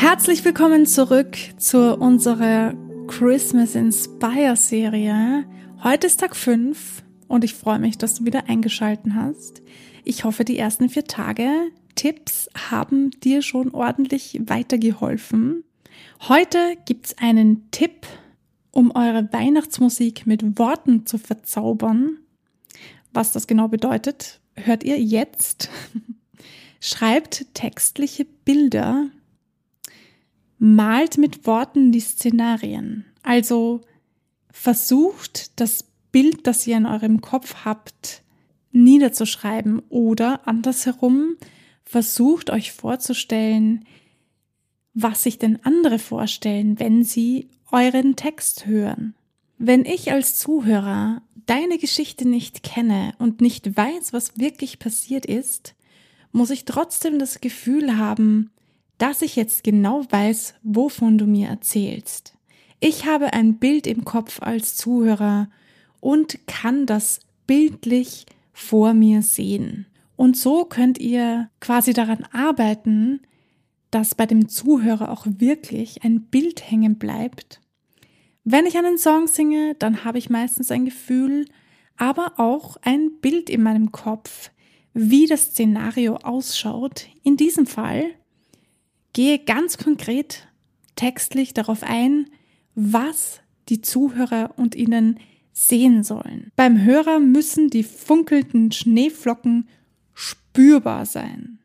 Herzlich willkommen zurück zu unserer Christmas Inspire Serie. Heute ist Tag 5 und ich freue mich, dass du wieder eingeschalten hast. Ich hoffe, die ersten vier Tage Tipps haben dir schon ordentlich weitergeholfen. Heute gibt's einen Tipp, um eure Weihnachtsmusik mit Worten zu verzaubern. Was das genau bedeutet, hört ihr jetzt. Schreibt textliche Bilder malt mit Worten die Szenarien. Also versucht das Bild, das ihr in eurem Kopf habt, niederzuschreiben oder andersherum versucht euch vorzustellen, was sich denn andere vorstellen, wenn sie euren Text hören. Wenn ich als Zuhörer deine Geschichte nicht kenne und nicht weiß, was wirklich passiert ist, muss ich trotzdem das Gefühl haben, dass ich jetzt genau weiß, wovon du mir erzählst. Ich habe ein Bild im Kopf als Zuhörer und kann das bildlich vor mir sehen. Und so könnt ihr quasi daran arbeiten, dass bei dem Zuhörer auch wirklich ein Bild hängen bleibt. Wenn ich einen Song singe, dann habe ich meistens ein Gefühl, aber auch ein Bild in meinem Kopf, wie das Szenario ausschaut. In diesem Fall gehe ganz konkret textlich darauf ein, was die Zuhörer und ihnen sehen sollen. Beim Hörer müssen die funkelnden Schneeflocken spürbar sein.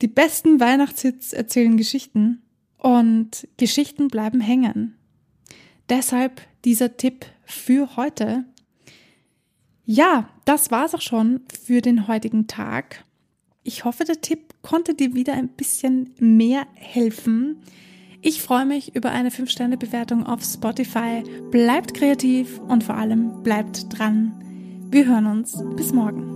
Die besten Weihnachtshits erzählen Geschichten und Geschichten bleiben hängen. Deshalb dieser Tipp für heute. Ja, das war's auch schon für den heutigen Tag. Ich hoffe, der Tipp konnte dir wieder ein bisschen mehr helfen. Ich freue mich über eine 5-Sterne-Bewertung auf Spotify. Bleibt kreativ und vor allem bleibt dran. Wir hören uns. Bis morgen.